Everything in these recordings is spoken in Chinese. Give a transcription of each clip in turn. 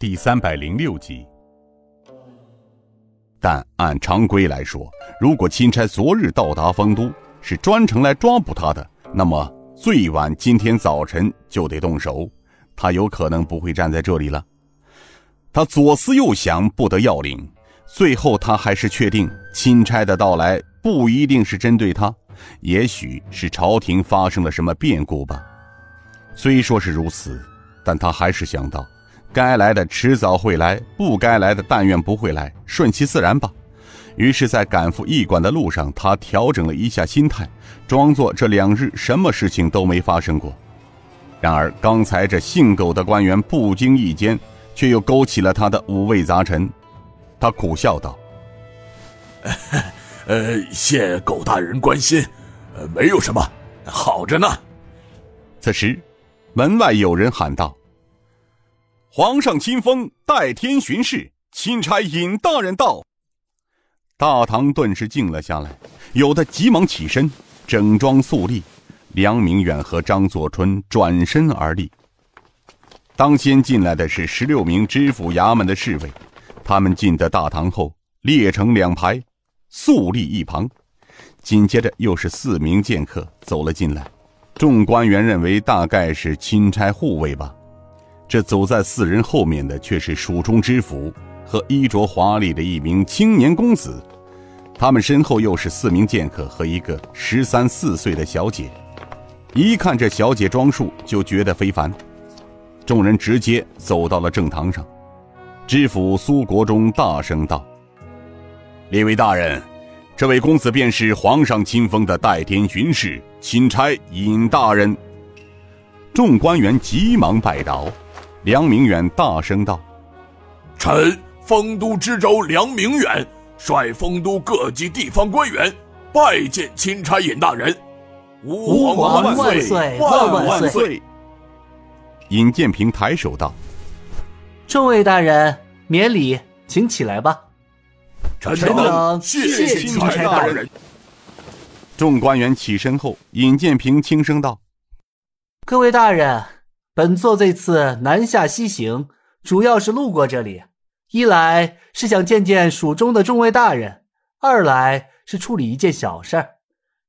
第三百零六集。但按常规来说，如果钦差昨日到达丰都，是专程来抓捕他的，那么最晚今天早晨就得动手。他有可能不会站在这里了。他左思右想，不得要领。最后，他还是确定钦差的到来不一定是针对他，也许是朝廷发生了什么变故吧。虽说是如此，但他还是想到。该来的迟早会来，不该来的但愿不会来，顺其自然吧。于是，在赶赴驿馆的路上，他调整了一下心态，装作这两日什么事情都没发生过。然而，刚才这姓苟的官员不经意间，却又勾起了他的五味杂陈。他苦笑道：“呃，谢狗大人关心，呃，没有什么，好着呢。”此时，门外有人喊道。皇上亲封代天巡视，钦差尹大人到。大堂顿时静了下来，有的急忙起身，整装肃立。梁明远和张作春转身而立。当先进来的是十六名知府衙门的侍卫，他们进得大堂后，列成两排，肃立一旁。紧接着又是四名剑客走了进来，众官员认为大概是钦差护卫吧。这走在四人后面的却是蜀中知府和衣着华丽的一名青年公子，他们身后又是四名剑客和一个十三四岁的小姐。一看这小姐装束，就觉得非凡。众人直接走到了正堂上，知府苏国忠大声道：“列位大人，这位公子便是皇上亲封的代天巡视钦差尹大人。”众官员急忙拜倒。梁明远大声道：“臣丰都知州梁明远率丰都各级地方官员拜见钦差尹大人。”吾皇万岁万万岁！尹建平抬手道：“众位大人免礼，请起来吧。”臣等谢谢钦差大人。众官员起身后，尹建平轻声道：“各位大人。”本座这次南下西行，主要是路过这里，一来是想见见蜀中的众位大人，二来是处理一件小事儿，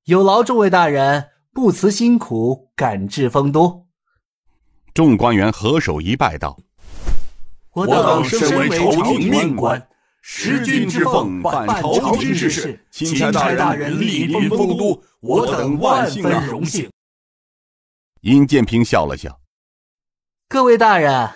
有劳众位大人不辞辛苦赶至丰都。众官员合手一拜道：“我等身为朝廷命官，识君之奉，办朝廷之事，钦差大人莅临丰都，我等万分荣幸。”殷建平笑了笑。各位大人，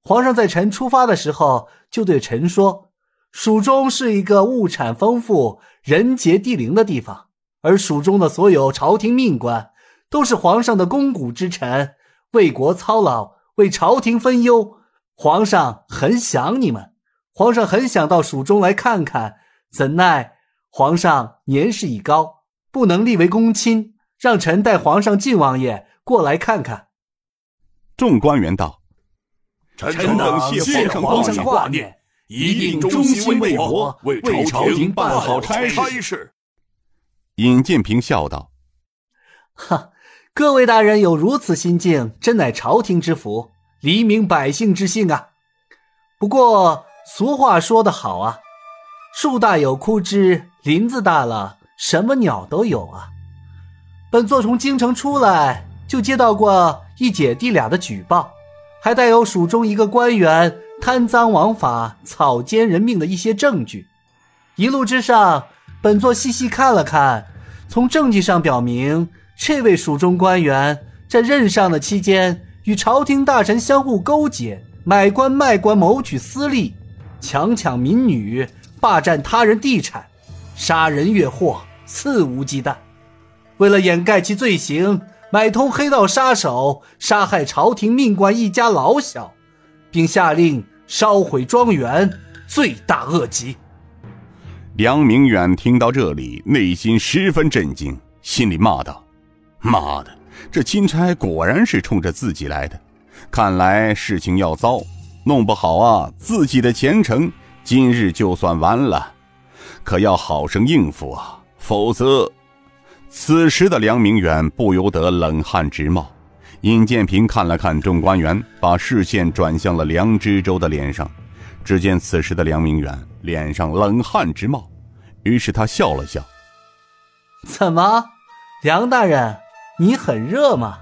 皇上在臣出发的时候就对臣说，蜀中是一个物产丰富、人杰地灵的地方，而蜀中的所有朝廷命官都是皇上的肱骨之臣，为国操劳，为朝廷分忧。皇上很想你们，皇上很想到蜀中来看看，怎奈皇上年事已高，不能立为公卿，让臣带皇上晋王爷过来看看。众官员道：“臣等谢皇上挂念，一定忠心为国，为朝廷办好差事。”尹建平笑道：“哈，各位大人有如此心境，真乃朝廷之福，黎民百姓之幸啊！不过俗话说得好啊，树大有枯枝，林子大了，什么鸟都有啊。本座从京城出来，就接到过。”一姐弟俩的举报，还带有蜀中一个官员贪赃枉法、草菅人命的一些证据。一路之上，本座细细看了看，从证据上表明，这位蜀中官员在任上的期间，与朝廷大臣相互勾结，买官卖官，谋取私利，强抢民女，霸占他人地产，杀人越货，肆无忌惮。为了掩盖其罪行。买通黑道杀手，杀害朝廷命官一家老小，并下令烧毁庄园，罪大恶极。梁明远听到这里，内心十分震惊，心里骂道：“妈的，这钦差果然是冲着自己来的，看来事情要糟，弄不好啊，自己的前程今日就算完了，可要好生应付啊，否则……”此时的梁明远不由得冷汗直冒，尹建平看了看众官员，把视线转向了梁知州的脸上。只见此时的梁明远脸上冷汗直冒，于是他笑了笑：“怎么，梁大人，你很热吗？”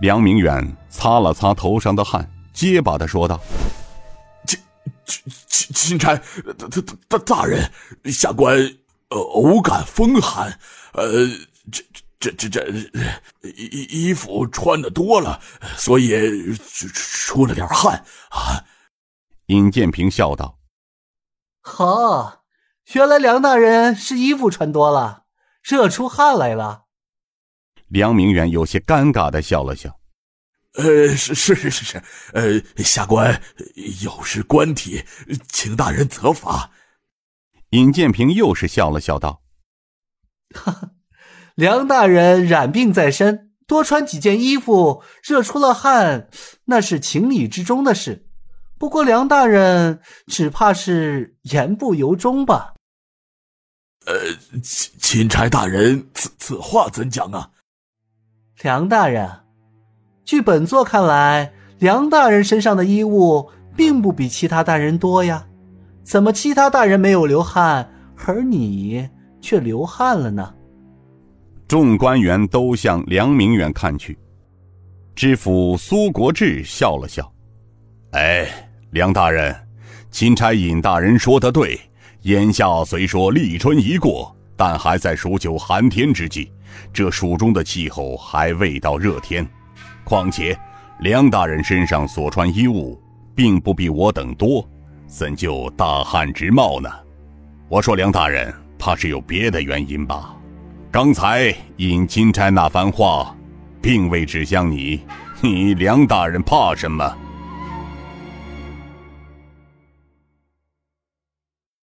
梁明远擦了擦头上的汗，结巴的说道：“钦钦钦钦差大大大大人，下官呃偶感风寒，呃这这这这衣衣服穿的多了，所以出了点汗啊。”尹建平笑道：“好，原来梁大人是衣服穿多了，热出汗来了。”梁明远有些尴尬的笑了笑：“呃，是是是是是，呃，下官有失官体，请大人责罚。”尹建平又是笑了笑道：“哈哈，梁大人染病在身，多穿几件衣服，热出了汗，那是情理之中的事。”不过，梁大人只怕是言不由衷吧？呃，钦钦差大人，此此话怎讲啊？梁大人，据本座看来，梁大人身上的衣物并不比其他大人多呀，怎么其他大人没有流汗，而你却流汗了呢？众官员都向梁明远看去，知府苏国志笑了笑，哎。梁大人，钦差尹大人说的对。眼下虽说立春已过，但还在数九寒天之际，这蜀中的气候还未到热天。况且，梁大人身上所穿衣物，并不比我等多，怎就大汗直冒呢？我说梁大人，怕是有别的原因吧？刚才尹钦差那番话，并未指向你，你梁大人怕什么？